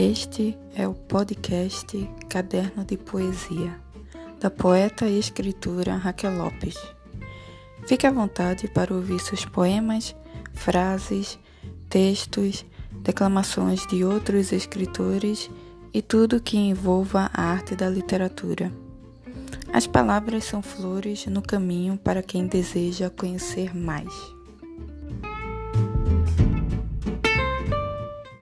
Este é o podcast Caderno de Poesia, da poeta e escritora Raquel Lopes. Fique à vontade para ouvir seus poemas, frases, textos, declamações de outros escritores e tudo que envolva a arte da literatura. As palavras são flores no caminho para quem deseja conhecer mais.